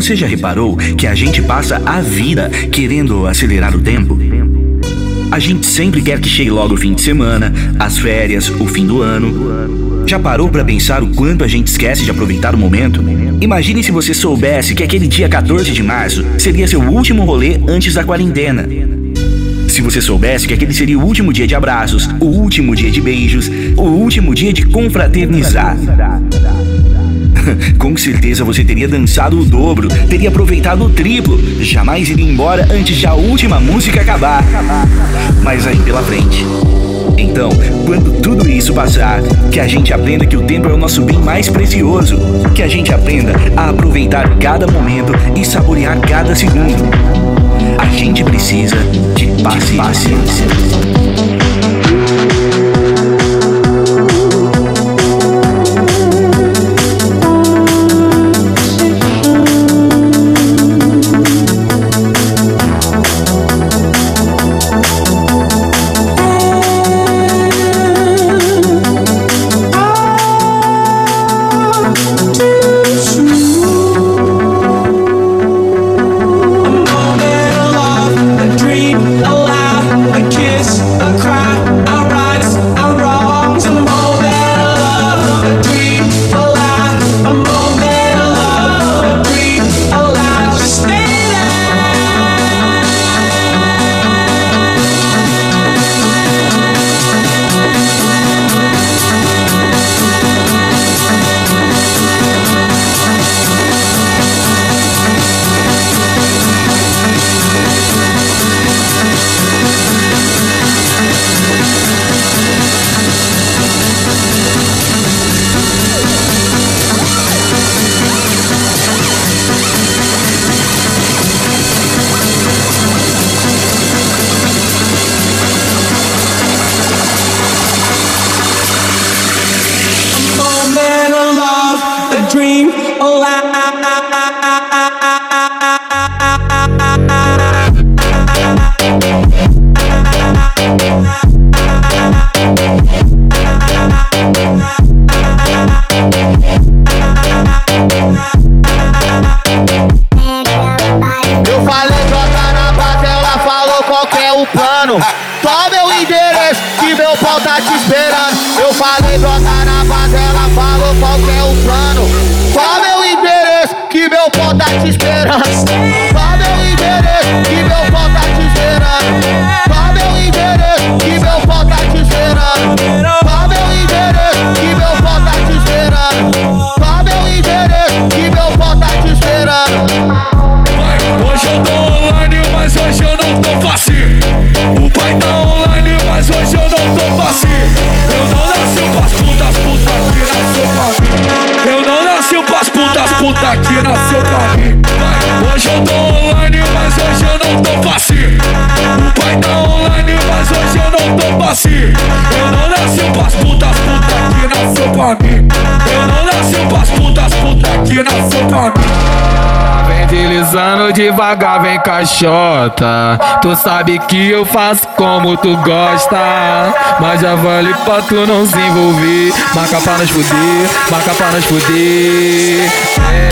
Você já reparou que a gente passa a vida querendo acelerar o tempo? A gente sempre quer que chegue logo o fim de semana, as férias, o fim do ano. Já parou para pensar o quanto a gente esquece de aproveitar o momento? Imagine se você soubesse que aquele dia 14 de março seria seu último rolê antes da quarentena. Se você soubesse que aquele seria o último dia de abraços, o último dia de beijos, o último dia de confraternizar. Com certeza você teria dançado o dobro, teria aproveitado o triplo, jamais iria embora antes de a última música acabar. Mas aí pela frente. Então, quando tudo isso passar, que a gente aprenda que o tempo é o nosso bem mais precioso, que a gente aprenda a aproveitar cada momento e saborear cada segundo. A gente precisa de paciência. Devagar, vem caixota. Tu sabe que eu faço como tu gosta. Mas já vale pra tu não se envolver. Marca pra nós fuder, marca pra nós fuder. É,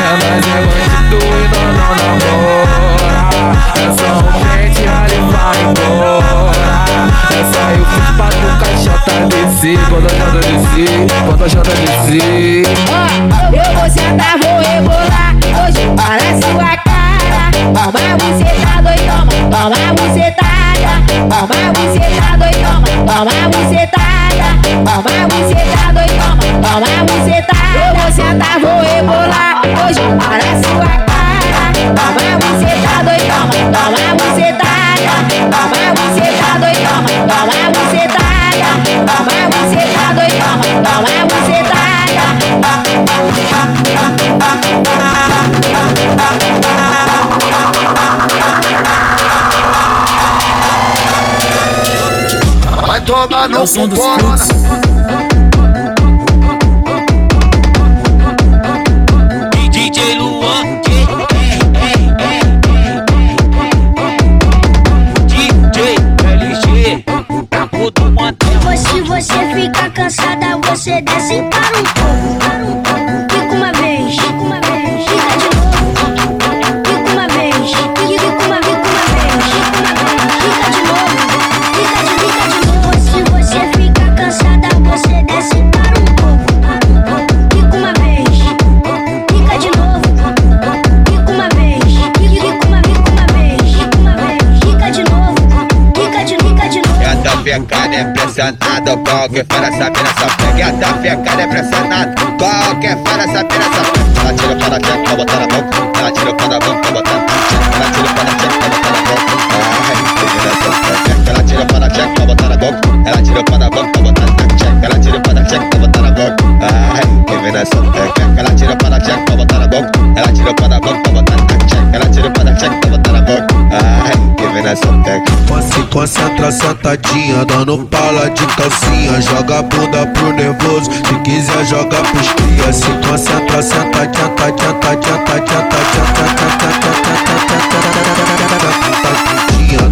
nós é bandido e nós não namora. É só um pente, ali vai embora. É só eu fui pra tu caixota descer. Quando a jota descer, quando a jota descer. Eu vou sentar, vou rebolar. Hoje para sua cara. Toma bucetada, oi, toma, toma bucetada. Toma bucetada, oi, toma, toma bucetada. Toma bucetada, oi, toma, toma bucetada. Eu vou sentar, vou rebolar, hoje para sua cara. Toma bucetada, oi, toma, toma bucetada. Toma bucetada, oi, toma, toma bucetada. Toma bucetada, oi, toma, toma bucetada. Vai tomar no som dos DJ Luan DJ LG Se você ficar cansada, você desce para um pressionado. Qualquer fora essa mina só pega. A tá ficada é pressionado. Qualquer fora essa mina só pega. Ela tira para a tcheca, botar na boca. Ela tira para a boca, botar na tcheca. Ela tira para a tcheca, botar na boca. Ela tira para a tcheca, botar na boca. Ela tira para a boca, peca. Se concentra sentadinha, dando pala de calcinha. Joga a bunda pro nervoso, se quiser joga pros cria. Se concentra sentadinha, tadinha, tadinha, tadinha, tadinha,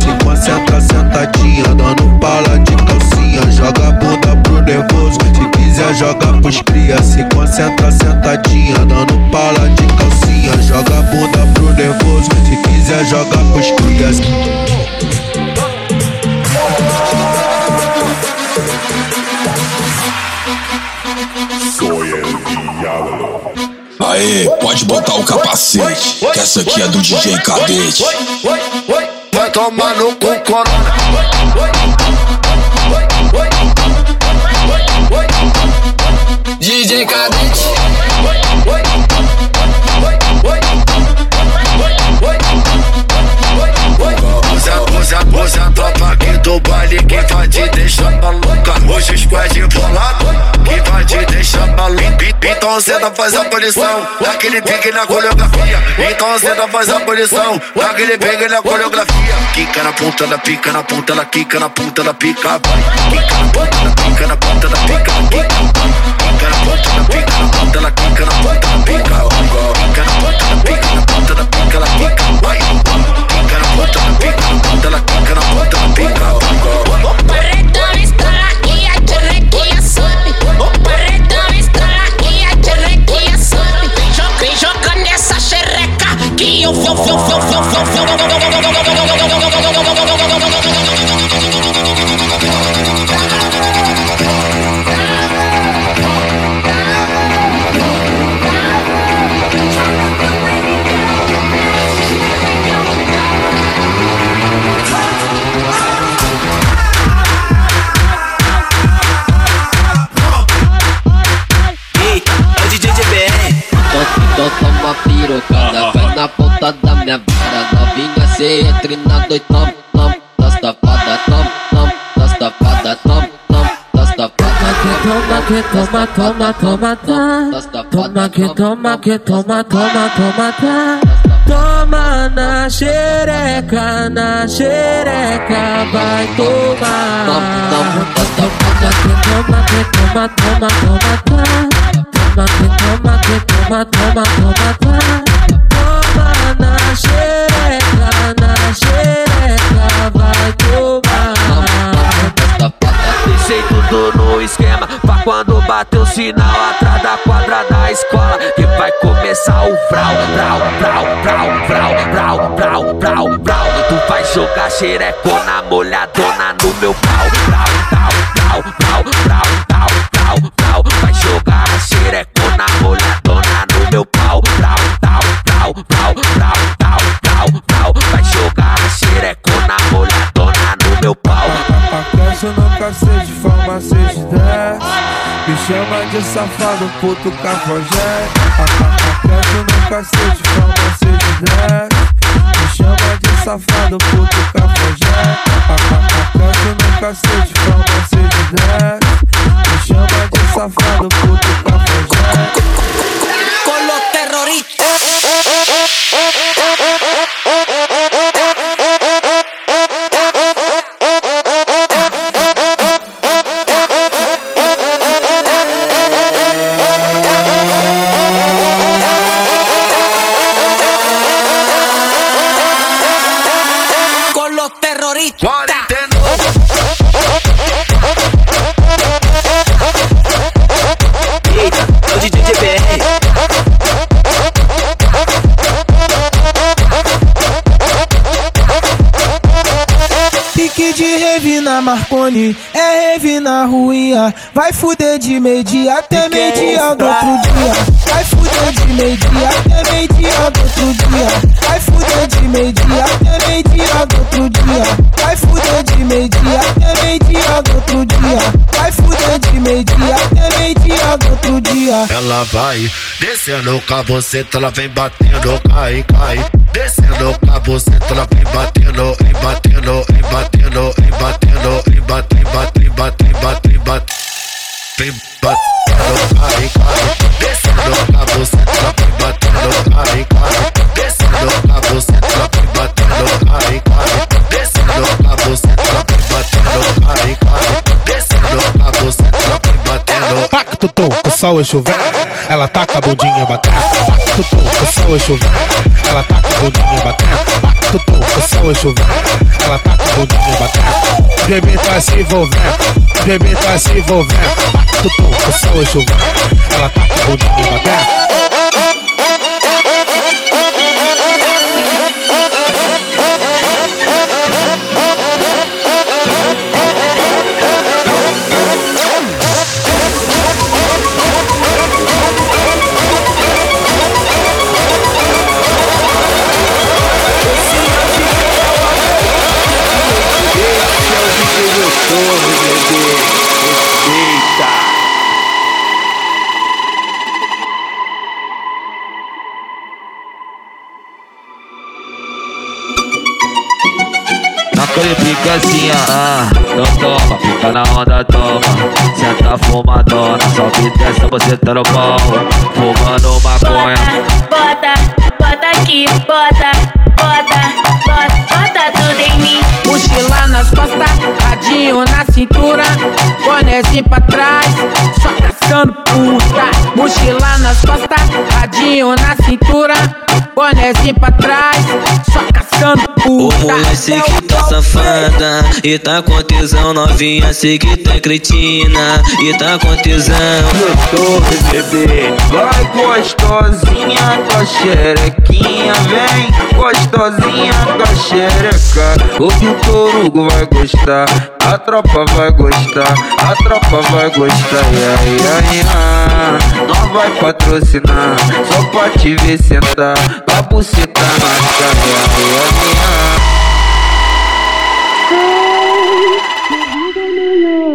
Se concentra sentadinha, dando pala de calcinha. Joga a bunda pro nervoso, se quiser joga pros cria. Se concentra sentadinha, dando aqui é do DJ Cadete. Vai tomar no cu, corona. DJ Cadete. Usa, usa, usa a tropa aqui do baile que vai te deixar maluca. Hoje o squad bolado que vai te maluca. Então senta faz a posição, daquele pique na coreografia. Então senta faz a posição, daquele pique na coreografia. Quica na ponta da pica, na ponta da quica, na ponta da pica. Quica na ponta da pica, na ponta da pica. Quica na ponta da pica, na ponta da quica, na ponta da pica. Quica na ponta da pica, na ponta da pica, ela quica, vai. Que toma, toma, toma, tá. Toma que toma, que toma, toma, toma, tá. Toma na xereca, na xereca, vai tomar. Toma que toma, que toma, toma, toma, tá. Toma que toma, que toma, toma, toma, tá. Toma na xereca, na xereca, vai tomar. Quando bater o sinal Atrás da quadra da escola Que vai começar o frau Frau, frau, frau, frau, frau, frau, frau, frau Tu vai jogar xerecona molhadona no meu pau Frau, frau, frau, frau, frau, frau, frau, frau Vai jogar xerecona molhadona no meu pau Frau, frau, frau, frau, frau, frau, frau, frau Vai jogar xerecona molhadona no meu pau cacete, forma 6 de 10 Me chama de safado, puto cafajé. Aquece no cacete, 6 de 10 Me chama de safado, puto cafajé. Aquece no cacete, 6 de 10 Vai fuder de meio-dia até meio-dia do outro dia. Vai fuder de meio-dia até meio-dia do outro dia. Vai fuder de meio-dia até meio-dia do outro dia. Vai fuder de meio-dia até meio-dia do outro dia. Vai fuder de meio-dia até meio-dia do outro dia. Ela vai descendo com a buceta, ela vem batendo, cai, cai. Descendo com a buceta, ela vem batendo, embatendo, embatendo, embatendo, embate, embate, embate, embate, embate. Vem cai. Descendo buceta, batendo, cai. Descendo buceta, batendo, cai. Descendo buceta, batendo, cai. Descendo buceta, batendo. O sol é chover. Ela taca a bundinha batendo. Tom, o sol é chover. Ela taca a bundinha batendo. Tom, o é chover. Ela taca a bundinha batendo. Bebê tá se envolvendo. Bebê tá se envolvendo. Tom, o chover. Ela taca a bundinha batendo. Naquele pique assim, ah, então toma, fica na onda, toma Senta fumadona, sobe desce, você tá no pau Fumando maconha Bota, bota aqui, bota, bota, bota, bota tudo em mim. Mochila nas costas, radinho na cintura, bonézinho pra trás, só caçando puta. Mochila nas costas, radinho na cintura, bonézinho pra trás, só caçando puta. mulher, sei que tá safada E tá com tesão novinha, sei que tá cretina E tá com tesão Gostoso, bebê, vai gostosinha com a xerequinha, vem gostosinha com a xereca. O Vitor Hugo vai gostar, a tropa vai gostar, a tropa vai gostar, ia, ia, ia. Nós vai patrocinar, só pra te ver sentar, com a buceta na cara, ia, ia.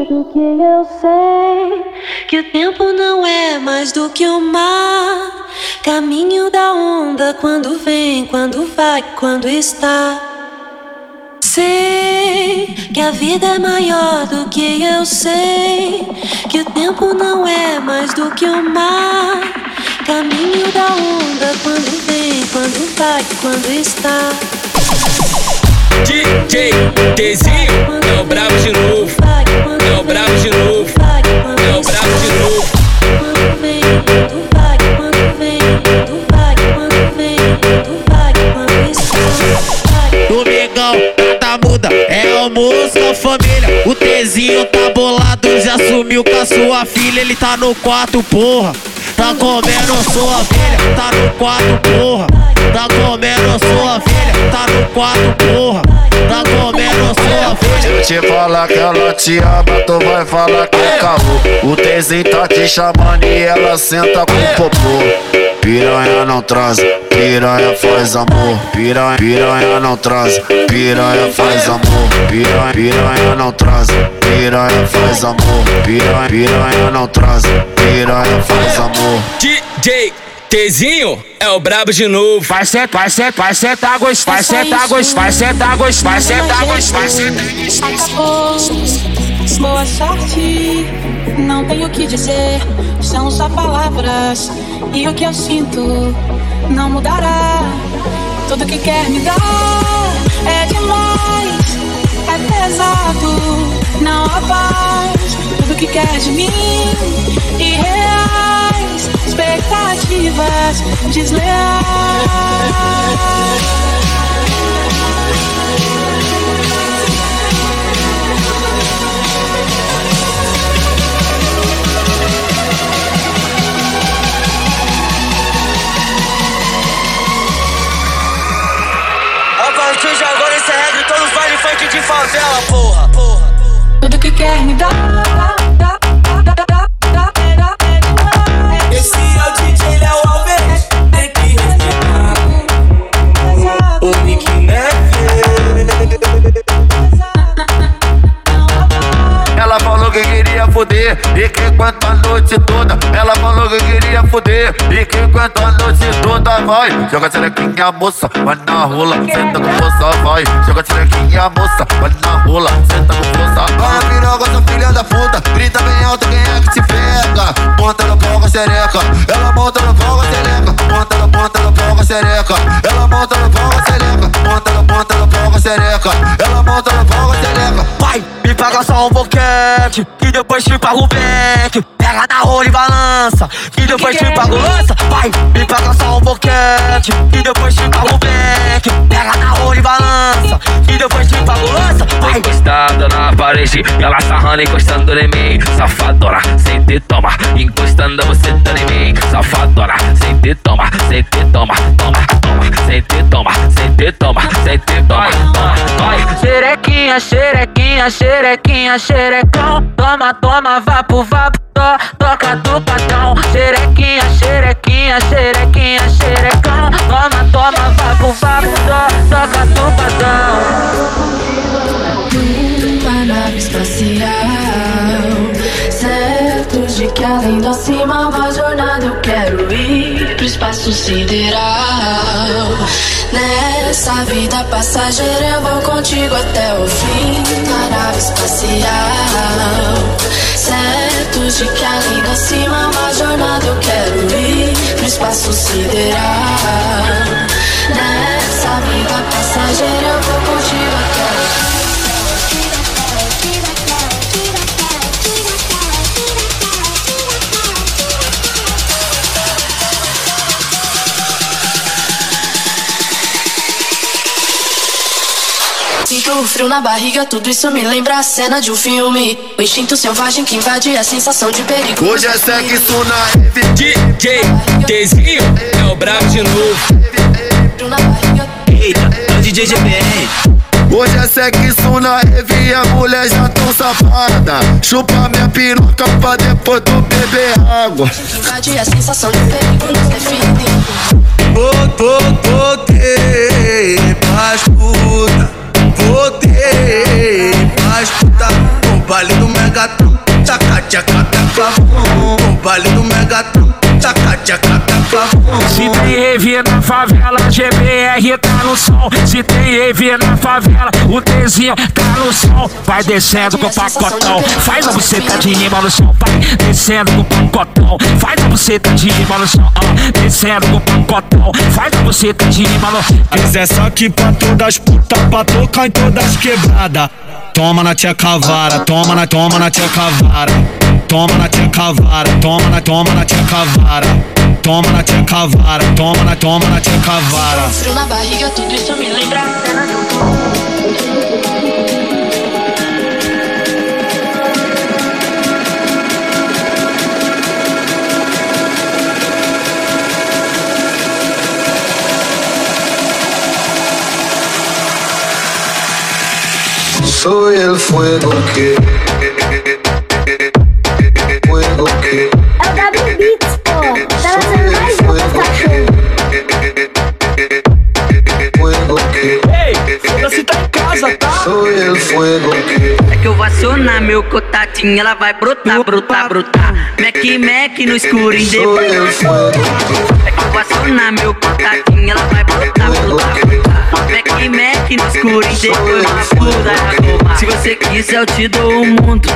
do que eu sei que o tempo não é mais do que o mar. Caminho da onda quando vem, quando vai, quando está. Sei que a vida é maior do que eu sei. Que o tempo não é mais do que o mar. Caminho da onda quando vem, quando vai, quando está. DJ Tezinho é o brabo de novo. É o brabo de novo. É o brabo de novo. É almoço com família. O Tezinho tá bolado, já sumiu com a sua filha. Ele tá no quarto, porra. Tá comendo sua filha, tá no quarto, porra. Tá comendo sua filha, tá no quarto, porra. Tá comendo sua filha. Se eu te falar que ela te ama, tu vai falar que é caô. O Tezinho tá te chamando e ela senta com o popô. Piranha não transa, piranha faz amor. Piranha, piranha não transa, piranha faz amor. Piranha, piranha não transa, piranha faz amor. Piranha, piranha não transa, piranha faz amor. DJ Tezinho é o brabo de novo. Vai sentar, vai sentar, vai sentar, gosto, vai sentar, gosto, vai sentar, gosto, vai sentar, gosto, vai sentar. Acabou. Boa sorte, não tenho o que dizer, são só palavras. E o que eu sinto não mudará. Tudo que quer me dar é demais, é pesado, não há paz. Tudo que quer de mim, irreais, expectativas desleais. De favela, porra. Tudo que quer me dar. Fuder e que quanto a noite toda. Ela falou que queria fuder e que quanto a noite toda vai. Joga xerequinha, moça, vai na rola, senta com força, vai. Joga xerequinha, moça, vai na rola, senta com força. Vai piroga, sua filha da puta, grita bem alto quem é que te pega. Monta no pau com a xereca, ela monta no pau com a xereca. Monta no, monta no pau com a xereca, ela monta no pau com a xereca. Monta no, monta no pau com a xereca, ela monta no pau com a xereca. Vai, me paga só um boquete, que depois te pago o back. Pega na rola e balança, que depois te pago lança. Vai, me paga só um boquete, que depois te pago o back. Pega na rola e balança, que depois te pago lança. Vai, Encostada na parede, ela sarrando encostando em mim. Safadora, sente toma, encostando você tá em mim. Safadora, sente toma, sente toma, toma, toma, sente toma, sente toma, sente toma, toma, vai. Xerequinha, xerequinha, xerequinha, xerecão. Toma, toma, vapo, vapo, to, toca do patrão. Xerequinha, xerequinha, xerequinha, xerecão. Toma, toma, vapo, vapo, to, toca do patrão. Uma nave espacial Além do acima Uma jornada eu quero ir Pro espaço sideral. Nessa vida passageira Eu vou contigo até o fim. Na nave espacial. Certo de que além do acima Uma jornada eu quero ir Pro espaço sideral. Nessa vida passageira Eu vou contigo até o fim Sinto o frio na barriga, tudo isso me lembra a cena de um filme. O instinto selvagem que invade a sensação de perigo. Hoje é sexo na DJ Tezinho é o brabo de novo. Eita, é o DJ GPR. Hoje é sexo na rave, a mulher já tão safada. Chupa minha piroca pra depois tu beber água. Invade a sensação de perigo nos define. Voltei pras puta, voltei pras puta Com baile do Megatron, tchaca tchaca taca Com baile do Megatron, tchaca taca bom Se tem rave na favela, GBR tá no som. Se tem rave na favela, o Tzinho tá no som. Vai descendo com o pacotão, faz a buceta de rima no som. Vai descendo com o pacotão, faz a buceta de rima no som. Ah, descendo com o pacotão, faz a buceta de rima no som. Mas é só que pra todas putas, pra tocar em todas quebradas. Toma na tia cavara, toma na, toma na tia cavara. Toma na tia cavara, toma na, toma na tia cavara. Toma na tia cavara, toma na, toma na tia cavara. Frio na barriga, tudo isso me lembra a cena filme. Soy el fuego que. Soy el fuego que. É que eu vou acionar meu contatinho, ela vai brotar, brotar, brotar. Mac, Mac no escuro, em depois. É que eu vou acionar meu contatinho, ela vai brotar, brotar, brotar. Mac, Mac no escuro, em depois uma puta Se você quiser, eu te dou o mundo.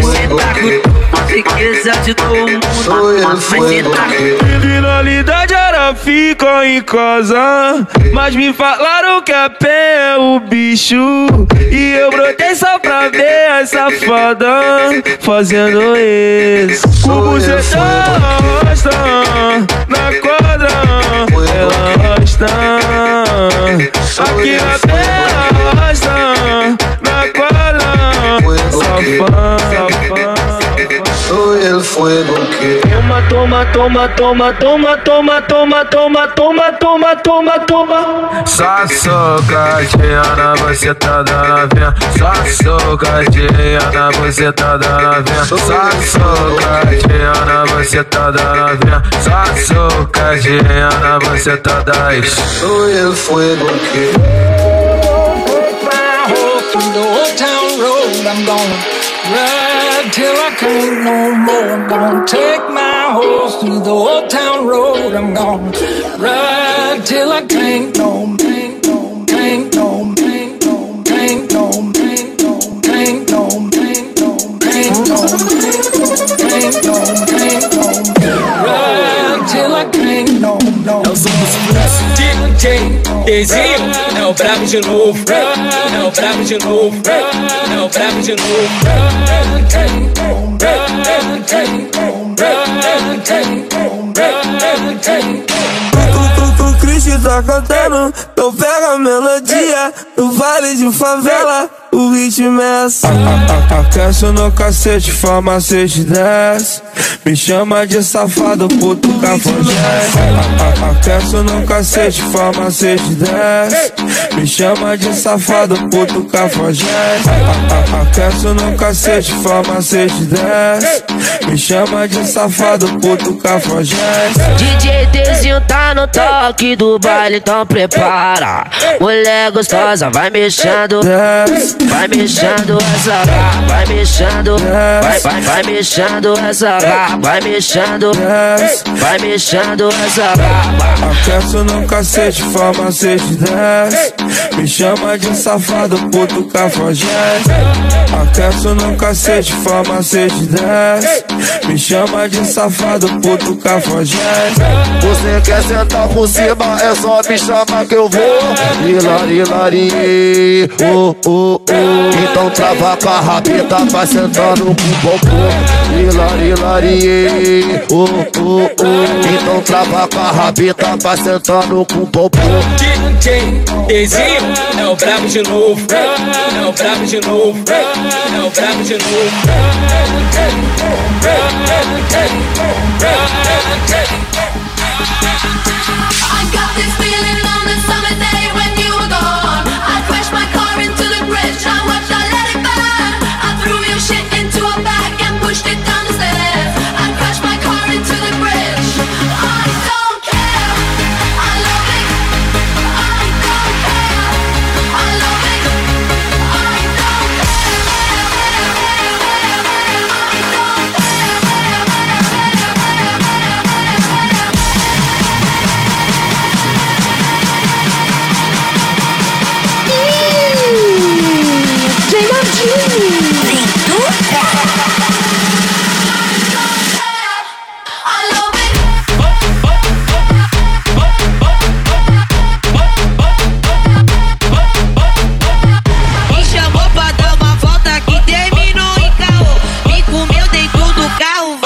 Você tá com Se quiser, eu te dou o mundo. Mas você tá Criminalidade era fica em casa Mas me falaram que a pé é o bicho. E eu brotei só pra ver a safada Fazendo isso. O bucetão arrasta Na quadra Ela arrasta Aqui na terra Na Soy el fuego que Toma, toma, toma, toma, toma, toma, toma, toma, toma, toma, toma, toma. Só socadinha na você tá dando vinha. Só socadinha na você tá dando vinha. Só socadinha na você tá dando vinha. Só socadinha na você tá dando Soy el fuego que road. Ride till I can't no more. I'm gonna take my horse through the old town road. I'm gonna Ride till I can't no more. I'm gonna take my horse through the old town road. I'm gonna ride till I can't no more. Till I can't no, no, no. Now, so, so, so, so, so, so, so, Dezinho É o brabo de novo. É o brabo de novo. É o brabo de O, o, o Christian tá cantando, então pega a melodia No vale de favela, o ritmo é assim. Aquece no cacete, farmacete desce. Me chama de safado, puto cafajeste Aquece no cacete, farmacete desce. Me chama de safado, puto cafajeste Aquece no cacete, farmacete desce. Me chama de safado, puto cafajeste DJ Dezinho tá no toque do baile, então prepara. Mulher gostosa, vai mexendo, vai mexendo essa rá, vai mexendo, vai, vai, vai mexendo essa rá, vai mexendo, vai mexendo essa rá. Aquece no cacete, farmacete desce Me chama de safado, puto cafajeste. Aquece no cacete, farmacete desce Me chama de safado, puto cafajeste. Você quer sentar por cima, é só me chamar que eu vou. Hilari, hilari, oh, oh, oh Então trava a rabeta, vai sentando com o popô Hilari, hilari, oh, oh, oh Então trava com a rabeta, vai sentando com popô DJ Dezinho É o brabo de novo. É o brabo de novo. É o brabo de I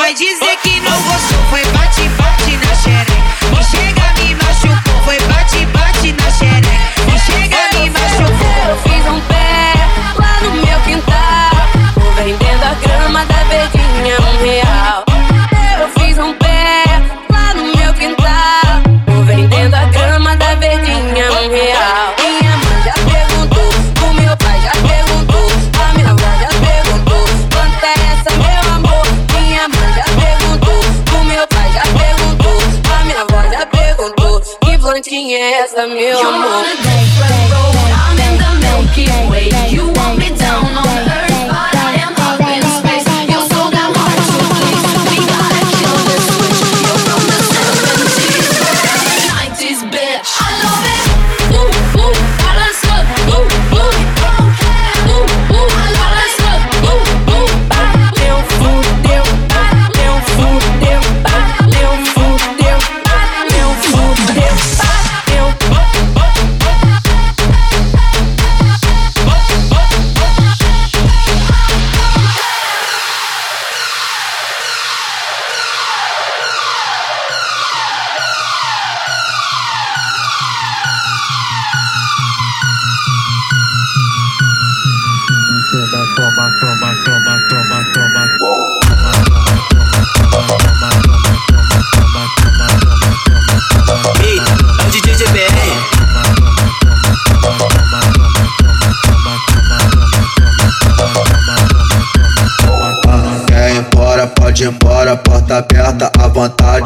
vai dizer que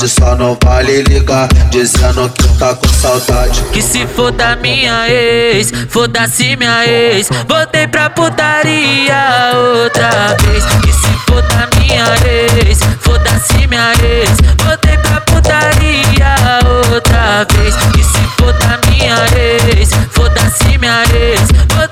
Só não vale ligar, dizendo que tá com saudade. Que se foda minha ex, foda-se minha ex. Voltei pra putaria outra vez. Que se foda minha ex, foda-se minha ex. Voltei pra putaria outra vez. Que se foda minha ex, foda-se minha ex. Voltei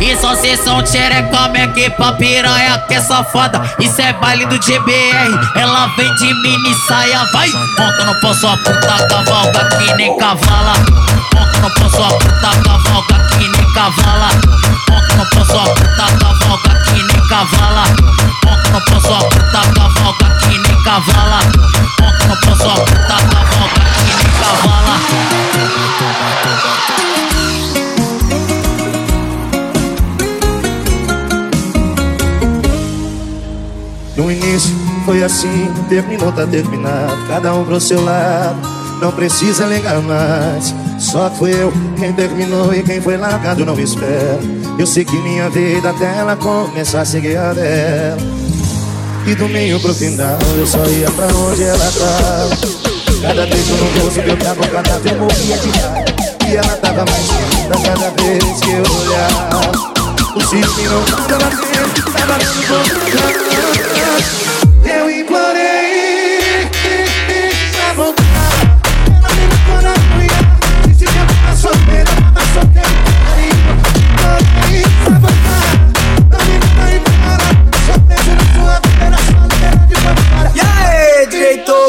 Isso é sessão xerecome aqui pra piranha que é safada Isso é baile do GBR, ela vem de mini saia, vai. Monta no pão sua puta cavalga que nem cavala. Monta no pão sua puta cavalga que nem cavala. Monta no pão sua puta cavalga que nem cavala. Monta no pão sua puta cavalga que nem cavala. Monta no pão sua puta cavalga foi assim, terminou, tá terminado. Cada um pro seu lado, não precisa ligar mais. Só fui eu quem terminou e quem foi largado não espera. Eu sei que minha vida até ela começar a seguir a dela. E do meio pro final eu só ia pra onde ela tava. Cada beijo no rosto que eu tava, cada vez morria de raiva. E ela tava mais linda cada vez que eu olhava. O cisne não tava vendo, tava dando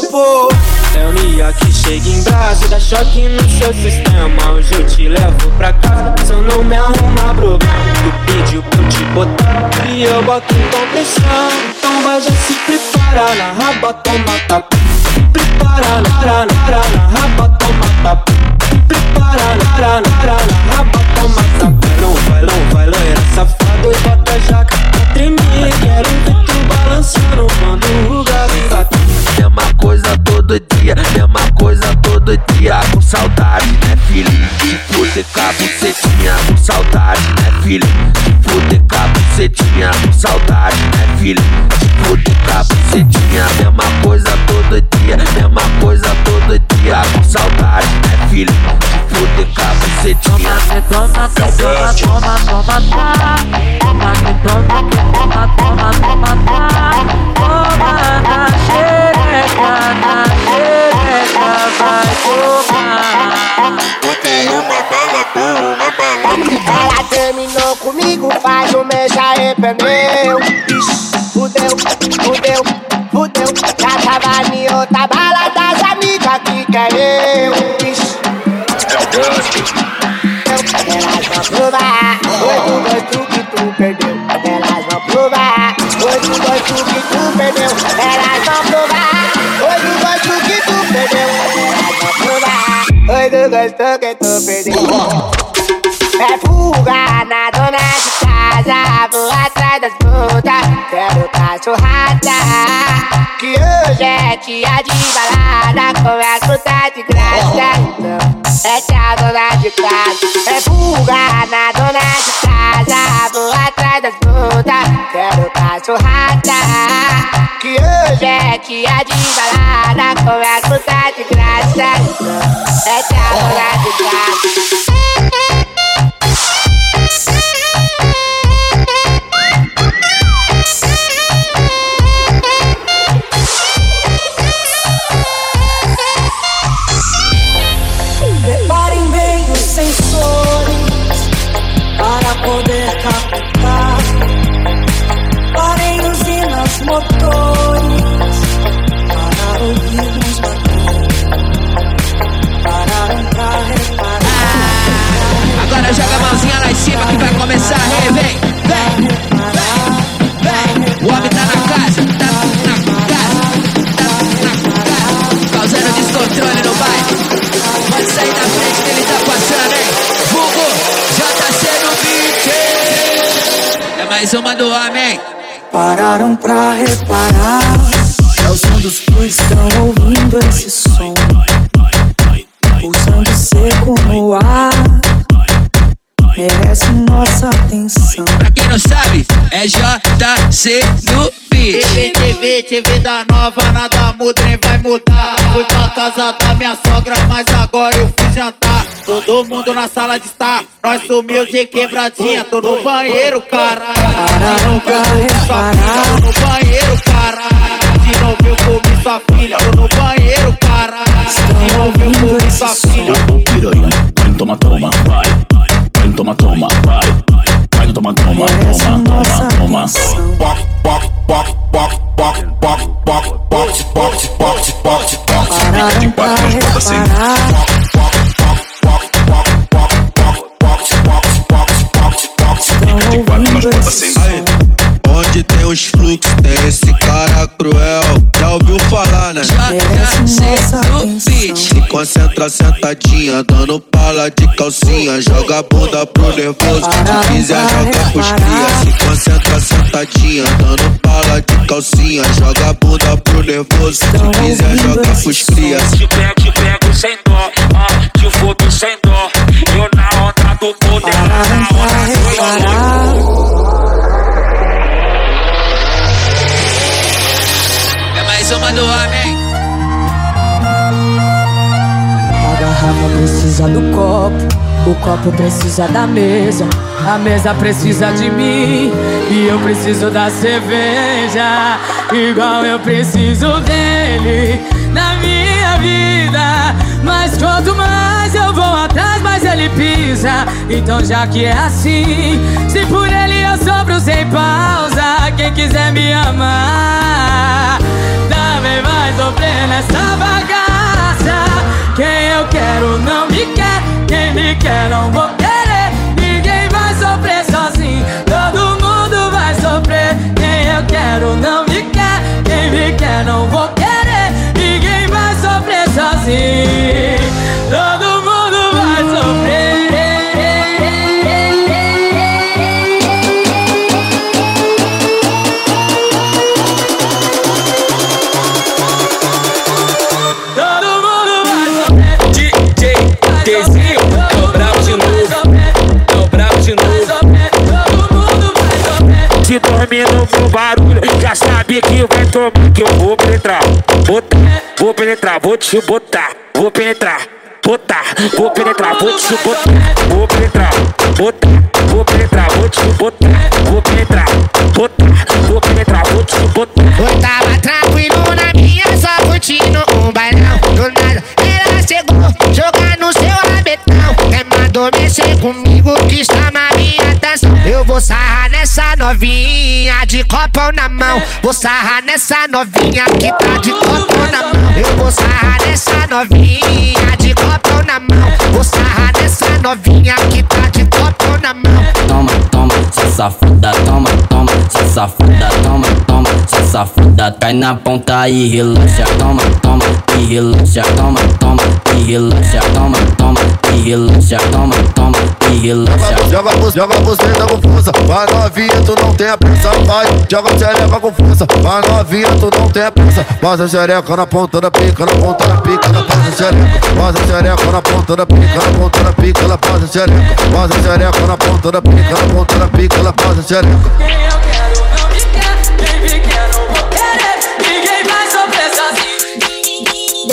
pô? É o Nia que chega em brasa, dá choque no seu sistema. Hoje eu te levo pra casa, se eu não me arrumar problema. Tu pediu pra eu te botar e eu boto com pressão. Então vai já se prepara na raba, toma tapa. Prepara, nara, nara, na raba, toma tapa. Prepara, nara, nara, na raba, toma tapa. Não vai, não vai, loira safado, bota jaca pra tremer. Quero ver tu balançando quando o gato bate. Mesma coisa todo dia, mesma coisa todo dia. Com saudade, né, filho? De fuder com a bucetinha, com saudade, né, filho? De fuder com a bucetinha, com saudade, né, filho? De fuder com a bucetinha, mesma coisa todo dia, mesma coisa todo dia. Com saudade, né, filho? De fuder com a bucetinha. Toma, toma, toma, toma, toma, toma, toma, toma, toma, toma, toma, toma, toma na xereca, na xereca, vai tomar. Botei uma bala boa, uma bala Ela terminou comigo, faz mês já é meu. Fudeu, fudeu, fudeu. Já tava em outra bala das amigas que quer eu. Ixi, elas vão provar. Hoje o gosto Hoje o gosto que tu perdeu. É fuga na dona de casa, vou atrás das putas, quero cachorrada. Que hoje é dia de balada, com as putas de graça. Então, é tia dona de casa. É fuga na dona de casa, vou atrás das quero dar surrada. Que hoje é dia de balada, Com tá de graça. Então, é de graça. No beat. TV, TV, TV da nova, nada muda, nem vai mudar. Fui pra casa da minha sogra, mas agora eu fui jantar. Todo mundo na sala de estar, nós sumiu de quebradinha. Tô no banheiro, caralho. Comi sua filha, tô no banheiro, caralho. De novo eu comi sua filha, tô no banheiro, caralho. De novo eu comi sua filha. Piranha, vai toma, toma. Vai toma, toma, vai. Vai toma, toma, toma, toma, toma. Box, box, box, box, box, box, box, box, box, box, box, box. Pararam pra reparar. Estão ouvindo esse som. Onde tem os fluxos, tem esse cara cruel. Já ouviu falar, né? Merece nossa atenção. Se concentra sentadinha, dando pala de calcinha. Joga a bunda pro nervoso. Se quiser, joga pros cria. Se concentra sentadinha, dando pala de calcinha. Joga a bunda pro nervoso. Se quiser, joga pros cria. Te pego, te pego sem dó, ó, te fodo sem dó. Eu na onda do poder, Pararam pra reparar. É mais uma do homem. Garrafa precisa do copo, o copo precisa da mesa, a mesa precisa de mim e eu preciso da cerveja, igual eu preciso dele na minha vida. Mas quanto mais eu vou atrás, mais ele pisa. Então já que é assim, se por ele eu sofro sem pausa, quem quiser me amar também vai sofrer nessa bagaça. Quem eu quero não me quer, quem me quer não vou querer. Ninguém vai sofrer sozinho, todo mundo vai sofrer. Quem eu quero não me quer, quem me quer não vou querer. Ninguém vai sofrer sozinho, penetrar, vou te botar, vou penetrar. Botar, vou penetrar, vou te botar, vou penetrar, botar, vou penetrar, vou te botar, vou penetrar, botar, vou penetrar, vou te botar. Eu tava tranquilo na minha, só curtindo um bailão. Do nada ela chegou, jogar no seu rabetão. É mandou mexer comigo que. Eu vou sarrar nessa novinha de copo na mão. Vou sarrar nessa novinha que tá de copo na mão. Eu vou sarrar nessa novinha de copo na mão. Vou sarrar nessa novinha que tá de copo na mão. Toma, toma, safada, toma, toma, safada, toma, toma, se safada, cai na ponta e relaxa, toma, toma, e relaxa, toma, toma, e relaxa, toma, toma, e relaxa, toma, toma, e relaxa. Joga, você, joga você com força. Vai novinha, tu não tem a pressa. Vai, joga xereca com força. Vai novinha, tu não tem a pressa. Passa xereca na ponta da pica, na ponta da pica, ela passa xereca. Passa xereca na ponta da pica, na ponta da pica, ela passa xereca. Passa xereca na ponta da pica, na ponta da pica, ela passa xereca.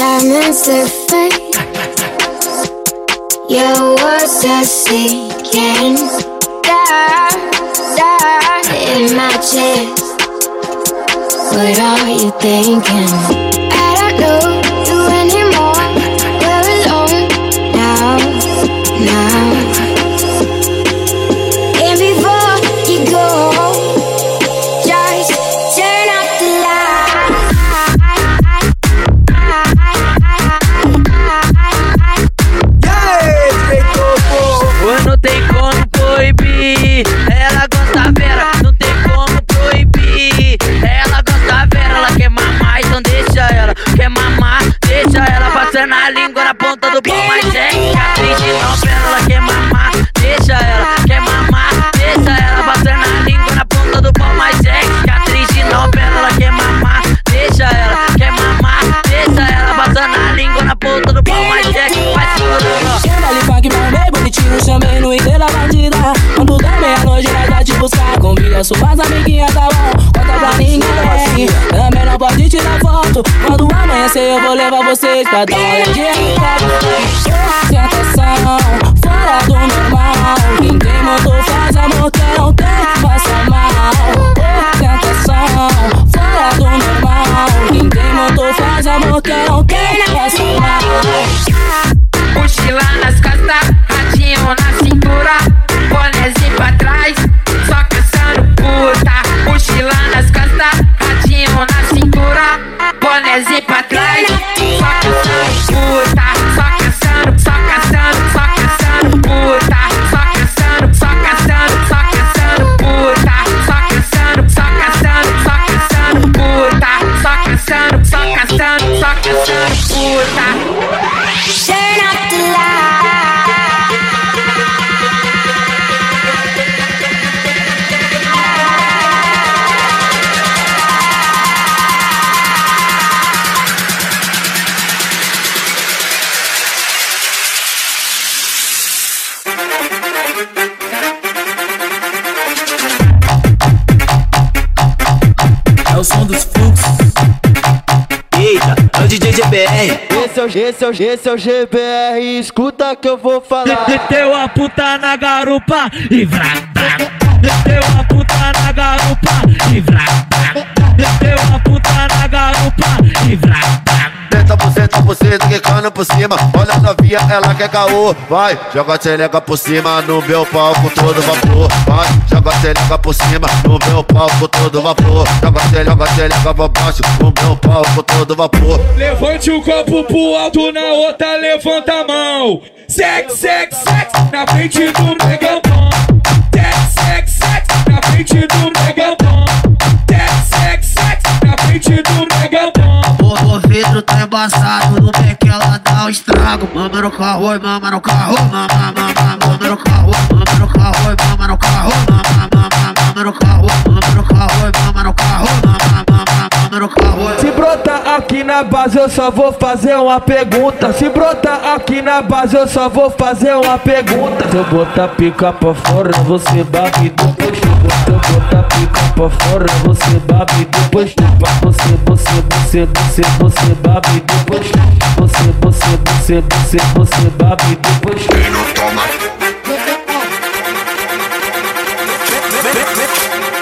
Diamonds are fake. Your words are sinking. Die, die in my chest. What are you thinking? I don't know sendo bom, mas é capricho, não pena, ela quer mamar, deixa ela, quer mamar, deixa ela, bater a língua na ponta do pau, mas é capricho, não pena, ela quer mamar, deixa ela, quer mamar, deixa ela, batendo a língua na ponta do pau, mas é, faz tudo, Chama ali, pague que bem bonitinho, chamei no inteiro da bandida, quando dá meia-noite, ela vai te buscar, convida suas amiguinhas, tá bom, conta pra ninguém, Pode tirar foto. Quando amanhecer, eu vou levar vocês pra dar uma olhadinha copo. Tentação, fora do normal. Tem motor faz amor, quem não tem, passa mal. Tentação, Esse é, o, esse, é o, GBR, escuta que eu vou falar. Meteu a puta na garupa e vrá. Meteu a puta na garupa e vrá, cento, quicando por cima. Olha a novinha, ela quer caô. Vai, joga a xereca por cima no meu palco todo vapor. Vai, joga a xereca por cima no meu palco todo vapor. Joga a xereca, joga a xereca pra baixo no meu palco todo vapor. Levante o copo pro alto, na outra levanta a mão. Sex, sex, sex, na frente do megabom. Sex, sex, sex, na frente do megabom. Tá embaçado, no pé que ela dá um estrago. Mama no carro, oi, mama no carro, mama, mama, mama no carro, mama no carro, oi, mama no carro, mama, mama, mama no carro, mama no carro, mama no carro, mama, mama, mama no carro. Se brotar aqui na base, eu só vou fazer uma pergunta. Se brotar aqui na base, eu só vou fazer uma pergunta. Se eu botar pica pra fora, você babe depois chupa. Pra fora, você babe depois chupa. Você, você, você, você, você babe depois chupa. Você, você, você, você, você babe depois chupa. Quem não toma,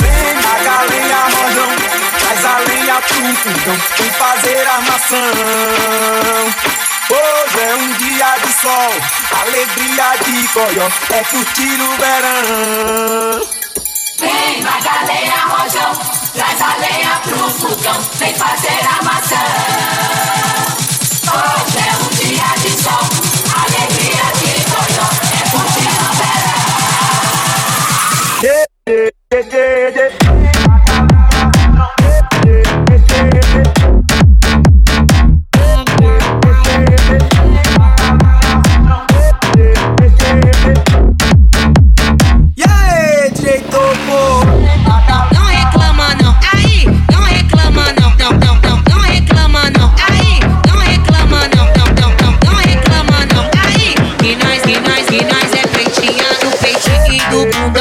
Vem na galinha rojão, traz a lenha pro vem fazer armação. Hoje é um dia de sol, alegria de coió, é curtir o verão. Vem, Magaleia Rojão, traz a lenha pro fogão, vem fazer a maçã. Hoje é um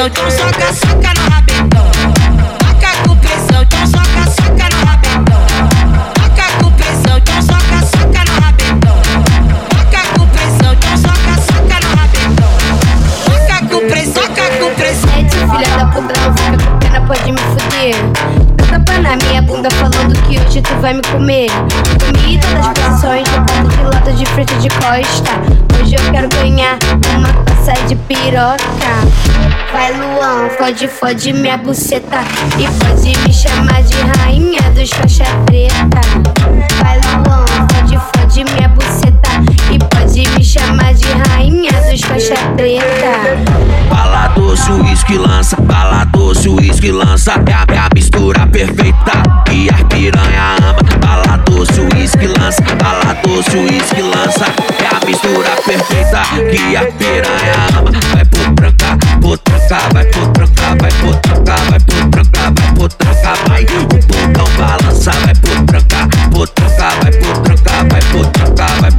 bundão, então soca, soca no rabetão, toca com pressão, então soca, soca no rabetão, toca com pressão, então soca, soca no rabetão, toca com pressão, então soca, soca no rabetão, toca com pressão, toca com pressão. Esse filha da puta não fica com pena, pode me fuder. Dá tapa na minha bunda falando que hoje tu vai me comer. Comi todas as posições, de ponta de lata de frente de costa. Hoje eu quero ganhar uma taça de piroca. Fode, fode minha buceta. E pode me chamar de rainha dos faixa preta. Vai Luan, fode, fode minha buceta. E pode me chamar de rainha dos faixa preta. Bala doce, uísque lança. Bala doce, uísque lança. É a, mistura perfeita que a piranha ama. Bala doce, uísque lança. Bala doce, uísque lança. É a mistura perfeita que a piranha ama. Vai por tranca, puta, vai vai vai vai vai. O balança, vai vai vai vai vai vai.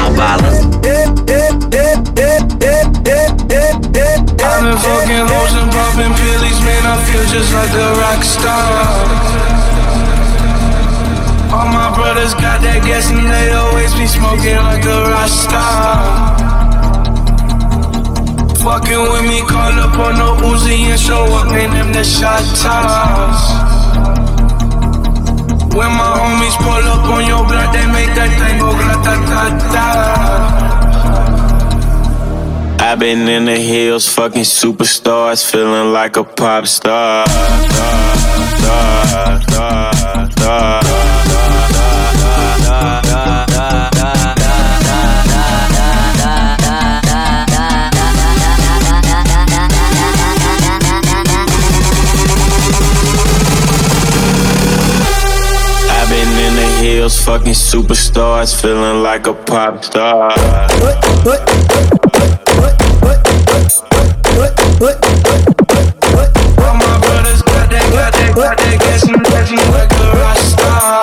O balança. I'm fucking hoes and popping pillies, man. I feel just like a rock star. All my brothers got that gas and they always be smoking like a rock star. Fucking with me, call up on no Uzi and show up in them the shot toss. When my homies pull up on your block, they make that thing go grata ta ta. I've been in the hills, fucking superstars, feeling like a pop star. star, star, in fucking superstars, feeling like a pop star. All my brothers got that, got that, got that gas and like a rock star.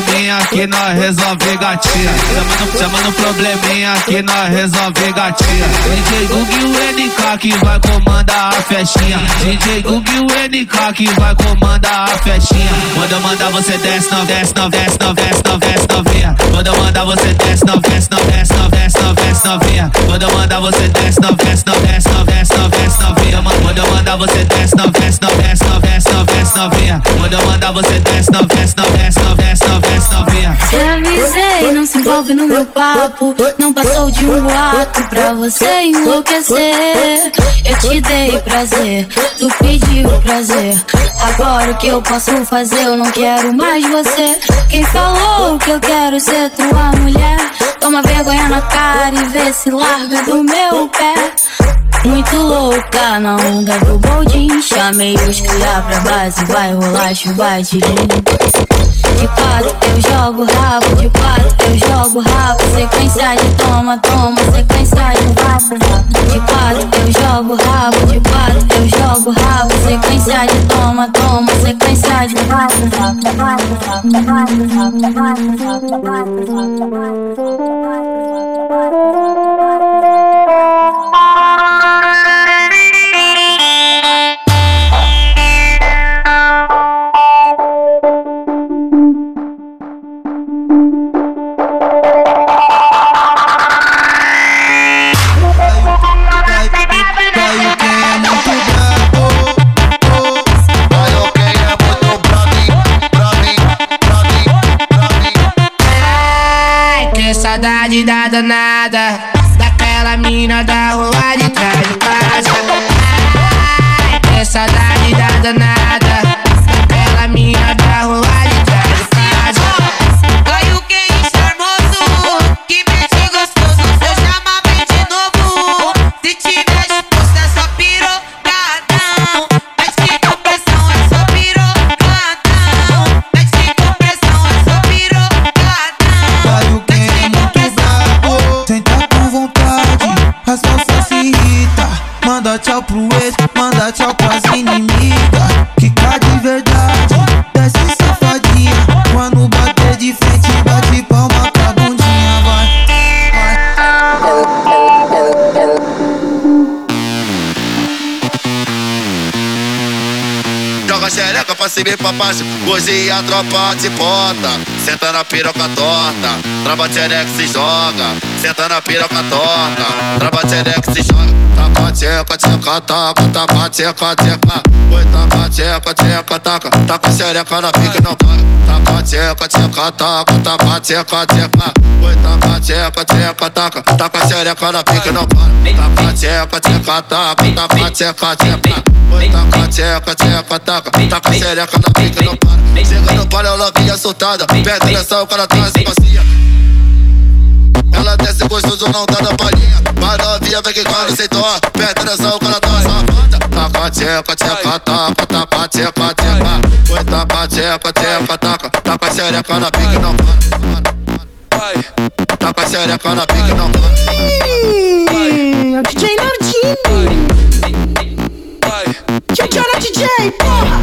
problème probleminha que nós resolve gatinha. Chamando, chamando probleminha que nós resolve gatinha. DJ Gug e o NK que vai comandar a festinha. DJ Gug e o NK que vai comandar a festinha. Quando eu mandar você desce, não desce, não desce, não desce, não desce, novinha. Quando eu mandar você desce, não desce, não desce, não desce, não desce, novinha. Quando eu mandar você desce, não desce, não desce, não desce, não desce, novinha. Quando eu mandar você desce, não desce, não desce, não desce, não desce, novinha. Quando eu mandar você desce, não desce, não desce, não desce, não desce, novinha. Te avisei, não se envolve no meu papo. Não passou de um boato pra você enlouquecer. Eu te dei prazer, tu pediu prazer. Agora o que eu posso fazer? Eu não quero mais você. Quem falou que eu quero ser tua mulher? Toma vergonha na cara e vê se larga do meu pé. Muito louca na onda do boldin Chamei os cria pra base, vai rolar chuva de De quatro eu jogo rabo, de quatro eu jogo rabo Sequência de toma, toma, sequência de rabo De quatro eu jogo rabo, de quatro eu jogo rabo Sequência de toma, toma, sequência de rabo hoje a tropa te bota. Senta na piroca torta, trava xereca se joga. Senta na piroca torta, trava xereca se joga. Taca tcheca, tcheca, taca, taca tcheca, tcheca. Oi, taca tcheca, tcheca, taca, taca xereca na pica não paga. Taca tcheca, tcheca, taca, taca tcheca, tcheca. Oi, taca tcheca, tcheca, taca, taca xereca na pica não paga. Taca tcheca, tcheca, taca, taca tcheca, tcheca. Taca, tcheca, tcheca, taca. Taca xereca na pica, não para. Chega no palho, ela vinha soltada. Pé direção, o cara tá se passeia. Ela desce gostoso, não tá da palhinha. Mas novinha vem que quando sem dó. Pé direção, o cara tá safada. Taca, tcheca, tcheca, taca. Taca, tcheca, tcheca. Oi, taca, tcheca, tcheca, taca. Taca xereca na pica, não para. Taca xereca na pica, não para. É o DJ Nardini. Tchau, DJ, porra.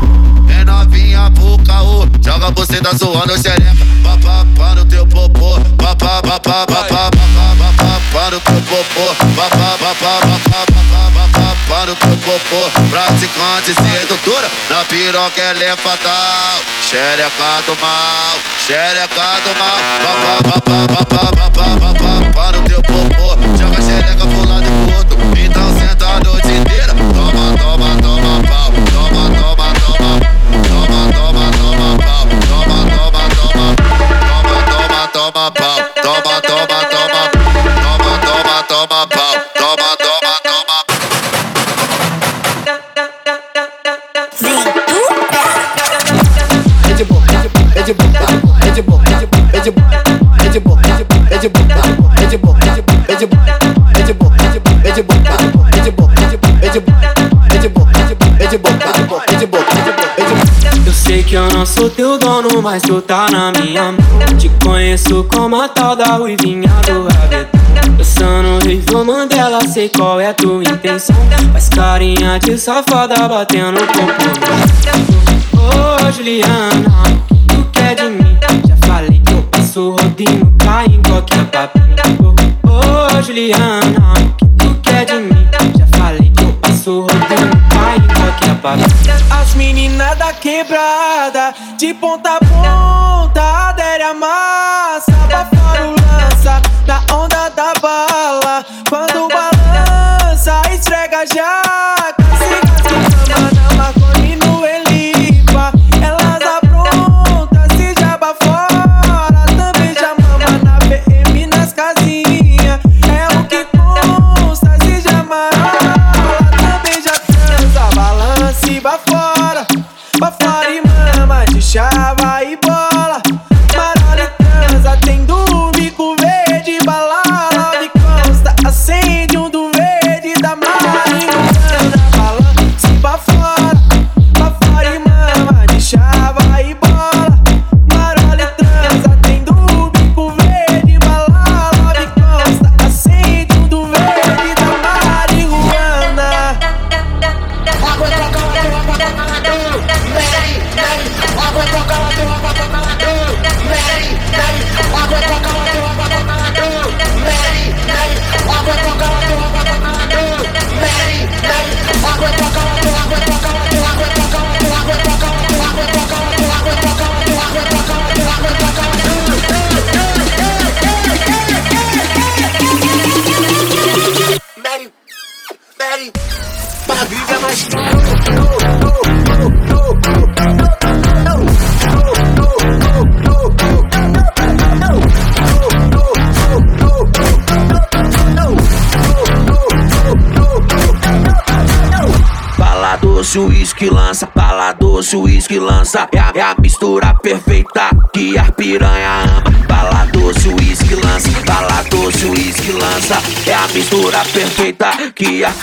É novinha pro caô, joga você da zoando xereca. Papá para o teu popô, papá, papá, papá, papá, papá para o teu popô, papá, papá, papá, papá, papá para o teu popô. Praticante sedutora, na piroca ela é fatal. Xereca do mal, xereca do mal. Papá, papá, papá, papá, papá para o teu popô. Joga xereca pro lado toma, toma, toma. Que eu não sou teu dono, mas tu tá na minha mão. Te conheço como a tal da ruivinha do rabetão. Pensando no Rivo Mandela, sei qual é tua intenção. Faz carinha de safada batendo popô. Ô Juliana, tu quer de mim? Já falei que eu passo rodinho, cai em qualquer papinho. Ô Juliana, tu quer de mim? Já qualquer papinho. As meninas da quebrada, de ponta a ponta, adere a massa, abafar o lança, na onda da bala. Quando balança, esfrega a puxava e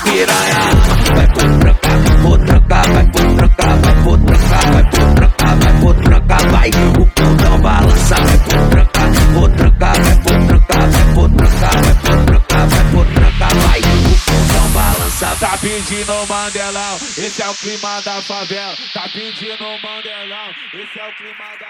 piranha. Vai por trancar, vou trancar, vai por trancar, vai por trancar, vai por trancar, vai por trancar, vai. O condão balança, vai por trancar, vou trancar, vai por trancar, vai por trancar, vai por trancar, vai por trancar, vai. O condão balança, Tá pedindo Mandelão, esse é o clima da favela. Tá pedindo Mandelão, esse é o clima da.